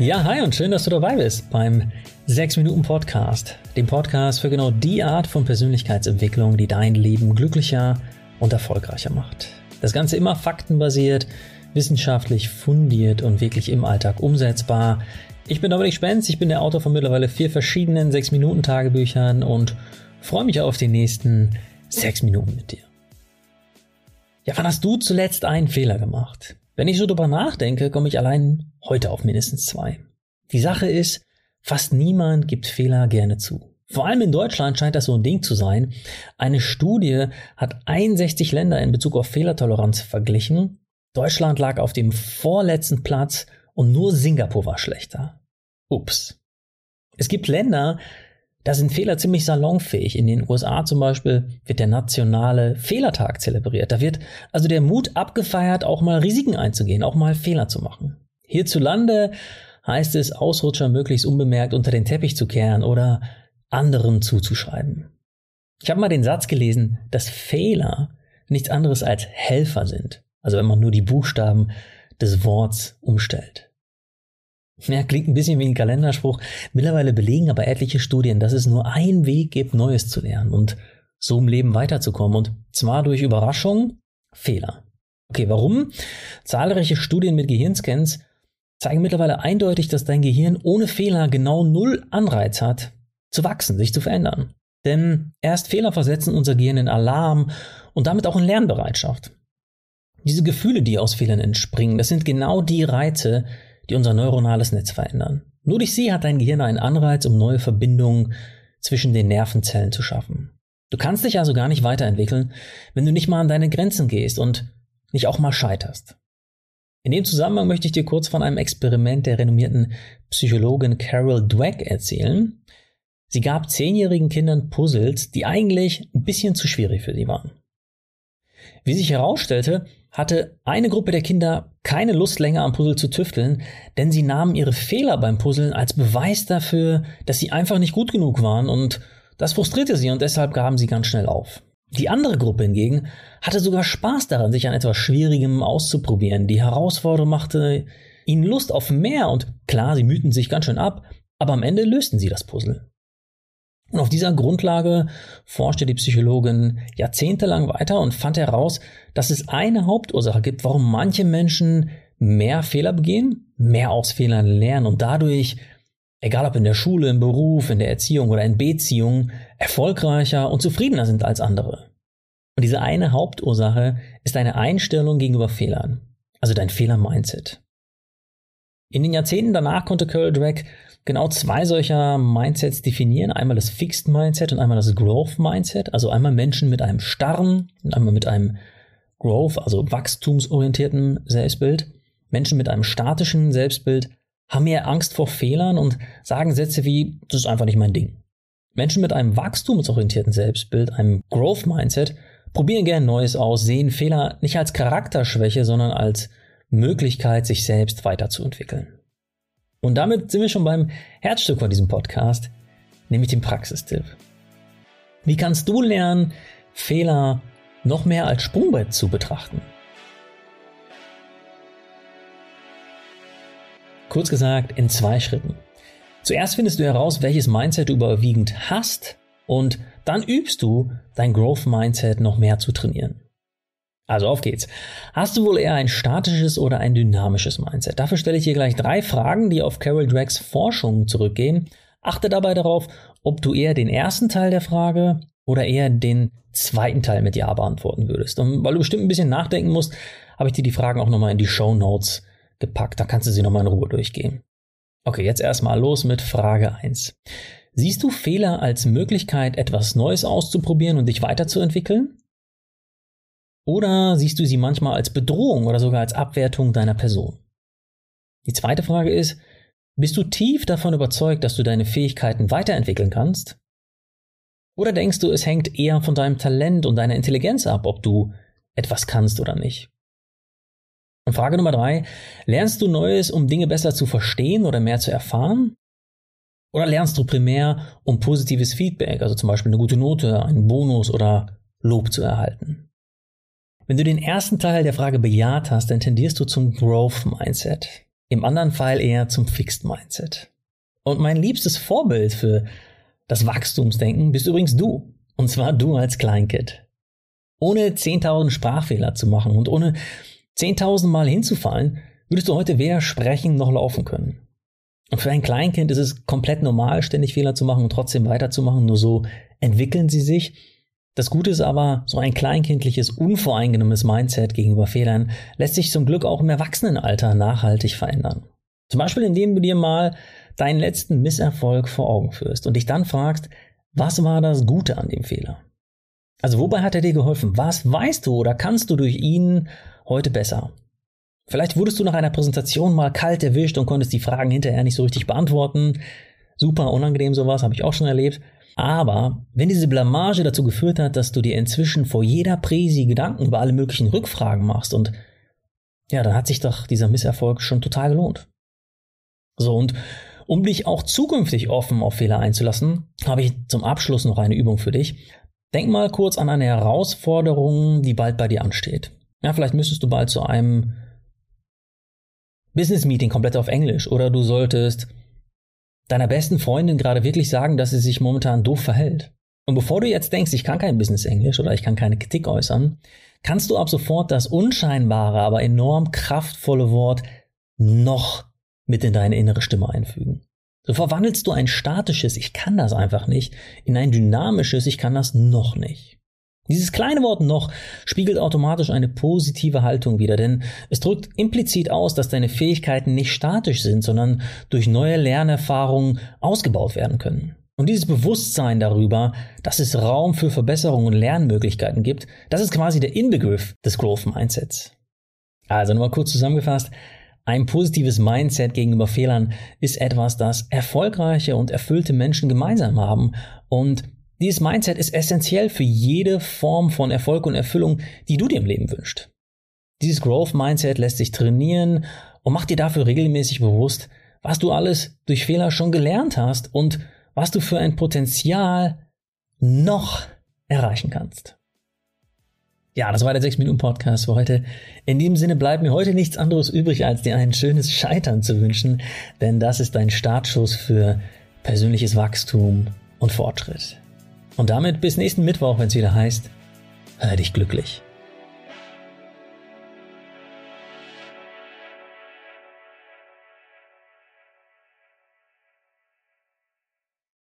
Ja, hi und schön, dass du dabei bist beim 6 Minuten Podcast, dem Podcast für genau die Art von Persönlichkeitsentwicklung, die dein Leben glücklicher und erfolgreicher macht. Das Ganze immer faktenbasiert, wissenschaftlich fundiert und wirklich im Alltag umsetzbar. Ich bin Dominik Spenz, ich bin der Autor von mittlerweile vier verschiedenen 6 Minuten Tagebüchern und freue mich auf die nächsten 6 Minuten mit dir. Ja, wann hast du zuletzt einen Fehler gemacht? Wenn ich so drüber nachdenke, komme ich allein heute auf mindestens zwei. Die Sache ist, fast niemand gibt Fehler gerne zu. Vor allem in Deutschland scheint das so ein Ding zu sein. Eine Studie hat 61 Länder in Bezug auf Fehlertoleranz verglichen. Deutschland lag auf dem vorletzten Platz und nur Singapur war schlechter. Ups. Es gibt Länder, da sind Fehler ziemlich salonfähig. In den USA zum Beispiel wird der nationale Fehlertag zelebriert. Da wird also der Mut abgefeiert, auch mal Risiken einzugehen, auch mal Fehler zu machen. Hierzulande heißt es, Ausrutscher möglichst unbemerkt unter den Teppich zu kehren oder anderen zuzuschreiben. Ich habe mal den Satz gelesen, dass Fehler nichts anderes als Helfer sind. Also wenn man nur die Buchstaben des Worts umstellt. Ja, klingt ein bisschen wie ein Kalenderspruch. Mittlerweile belegen aber etliche Studien, dass es nur einen Weg gibt, Neues zu lernen und so im Leben weiterzukommen. Und zwar durch Überraschung, Fehler. Okay, warum? Zahlreiche Studien mit Gehirnscans zeigen mittlerweile eindeutig, dass dein Gehirn ohne Fehler genau null Anreiz hat, zu wachsen, sich zu verändern. Denn erst Fehler versetzen unser Gehirn in Alarm und damit auch in Lernbereitschaft. Diese Gefühle, die aus Fehlern entspringen, das sind genau die Reize, die unser neuronales Netz verändern. Nur durch sie hat dein Gehirn einen Anreiz, um neue Verbindungen zwischen den Nervenzellen zu schaffen. Du kannst dich also gar nicht weiterentwickeln, wenn du nicht mal an deine Grenzen gehst und nicht auch mal scheiterst. In dem Zusammenhang möchte ich dir kurz von einem Experiment der renommierten Psychologin Carol Dweck erzählen. Sie gab zehnjährigen Kindern Puzzles, die eigentlich ein bisschen zu schwierig für sie waren. Wie sich herausstellte, hatte eine Gruppe der Kinder keine Lust länger am Puzzle zu tüfteln, denn sie nahmen ihre Fehler beim Puzzeln als Beweis dafür, dass sie einfach nicht gut genug waren und das frustrierte sie und deshalb gaben sie ganz schnell auf. Die andere Gruppe hingegen hatte sogar Spaß daran, sich an etwas Schwierigem auszuprobieren. Die Herausforderung machte ihnen Lust auf mehr und klar, sie mühten sich ganz schön ab, aber am Ende lösten sie das Puzzle. Und auf dieser Grundlage forschte die Psychologin jahrzehntelang weiter und fand heraus, dass es eine Hauptursache gibt, warum manche Menschen mehr Fehler begehen, mehr aus Fehlern lernen und dadurch, egal ob in der Schule, im Beruf, in der Erziehung oder in Beziehungen, erfolgreicher und zufriedener sind als andere. Und diese eine Hauptursache ist deine Einstellung gegenüber Fehlern, also dein Fehler-Mindset. In den Jahrzehnten danach konnte Carol Dweck genau zwei solcher Mindsets definieren. Einmal das Fixed Mindset und einmal das Growth Mindset. Also einmal Menschen mit einem starren und einmal mit einem Growth, also wachstumsorientierten Selbstbild. Menschen mit einem statischen Selbstbild haben mehr Angst vor Fehlern und sagen Sätze wie, das ist einfach nicht mein Ding. Menschen mit einem wachstumsorientierten Selbstbild, einem Growth Mindset, probieren gern Neues aus, sehen Fehler nicht als Charakterschwäche, sondern als Möglichkeit, sich selbst weiterzuentwickeln. Und damit sind wir schon beim Herzstück von diesem Podcast, nämlich dem Praxistipp. Wie kannst du lernen, Fehler noch mehr als Sprungbrett zu betrachten? Kurz gesagt, in zwei Schritten. Zuerst findest du heraus, welches Mindset du überwiegend hast und dann übst du dein Growth Mindset noch mehr zu trainieren. Also auf geht's. Hast du wohl eher ein statisches oder ein dynamisches Mindset? Dafür stelle ich dir gleich drei Fragen, die auf Carol Dwecks Forschung zurückgehen. Achte dabei darauf, ob du eher den ersten Teil der Frage oder eher den zweiten Teil mit Ja beantworten würdest. Und weil du bestimmt ein bisschen nachdenken musst, habe ich dir die Fragen auch nochmal in die Show Notes gepackt. Da kannst du sie nochmal in Ruhe durchgehen. Okay, jetzt erstmal los mit Frage 1. Siehst du Fehler als Möglichkeit, etwas Neues auszuprobieren und dich weiterzuentwickeln? Oder siehst du sie manchmal als Bedrohung oder sogar als Abwertung deiner Person? Die zweite Frage ist, bist du tief davon überzeugt, dass du deine Fähigkeiten weiterentwickeln kannst? Oder denkst du, es hängt eher von deinem Talent und deiner Intelligenz ab, ob du etwas kannst oder nicht? Und Frage Nummer drei, lernst du Neues, um Dinge besser zu verstehen oder mehr zu erfahren? Oder lernst du primär, um positives Feedback, also zum Beispiel eine gute Note, einen Bonus oder Lob zu erhalten? Wenn du den ersten Teil der Frage bejaht hast, dann tendierst du zum Growth Mindset. im anderen Fall eher zum Fixed Mindset. Und mein liebstes Vorbild für das Wachstumsdenken bist übrigens du. Und zwar du als Kleinkind. Ohne 10.000 Sprachfehler zu machen und ohne 10.000 Mal hinzufallen, würdest du heute weder sprechen noch laufen können. Und für ein Kleinkind ist es komplett normal, ständig Fehler zu machen und trotzdem weiterzumachen. Nur so entwickeln sie sich. Das Gute ist aber, so ein kleinkindliches, unvoreingenommenes Mindset gegenüber Fehlern lässt sich zum Glück auch im Erwachsenenalter nachhaltig verändern. Zum Beispiel, indem du dir mal deinen letzten Misserfolg vor Augen führst und dich dann fragst, was war das Gute an dem Fehler? Also wobei hat er dir geholfen? Was weißt du oder kannst du durch ihn heute besser? Vielleicht wurdest du nach einer Präsentation mal kalt erwischt und konntest die Fragen hinterher nicht so richtig beantworten. Super unangenehm sowas, habe ich auch schon erlebt. Aber wenn diese Blamage dazu geführt hat, dass du dir inzwischen vor jeder Präsi Gedanken über alle möglichen Rückfragen machst und ja, dann hat sich doch dieser Misserfolg schon total gelohnt. So, und um dich auch zukünftig offen auf Fehler einzulassen, habe ich zum Abschluss noch eine Übung für dich. Denk mal kurz an eine Herausforderung, die bald bei dir ansteht. Ja, vielleicht müsstest du bald zu einem Business Meeting komplett auf Englisch oder du solltest deiner besten Freundin gerade wirklich sagen, dass sie sich momentan doof verhält. Und bevor du jetzt denkst, ich kann kein Business Englisch oder ich kann keine Kritik äußern, kannst du ab sofort das unscheinbare, aber enorm kraftvolle Wort noch mit in deine innere Stimme einfügen. So verwandelst du ein statisches Ich kann das einfach nicht in ein dynamisches Ich kann das noch nicht. Dieses kleine Wort noch spiegelt automatisch eine positive Haltung wider, denn es drückt implizit aus, dass deine Fähigkeiten nicht statisch sind, sondern durch neue Lernerfahrungen ausgebaut werden können. Und dieses Bewusstsein darüber, dass es Raum für Verbesserungen und Lernmöglichkeiten gibt, das ist quasi der Inbegriff des Growth Mindsets. Also nochmal kurz zusammengefasst, ein positives Mindset gegenüber Fehlern ist etwas, das erfolgreiche und erfüllte Menschen gemeinsam haben und dieses Mindset ist essentiell für jede Form von Erfolg und Erfüllung, die du dir im Leben wünschst. Dieses Growth Mindset lässt sich trainieren und macht dir dafür regelmäßig bewusst, was du alles durch Fehler schon gelernt hast und was du für ein Potenzial noch erreichen kannst. Ja, das war der 6-Minuten-Podcast für heute. In diesem Sinne bleibt mir heute nichts anderes übrig, als dir ein schönes Scheitern zu wünschen, denn das ist dein Startschuss für persönliches Wachstum und Fortschritt. Und damit bis nächsten Mittwoch, wenn es wieder heißt, hör dich glücklich.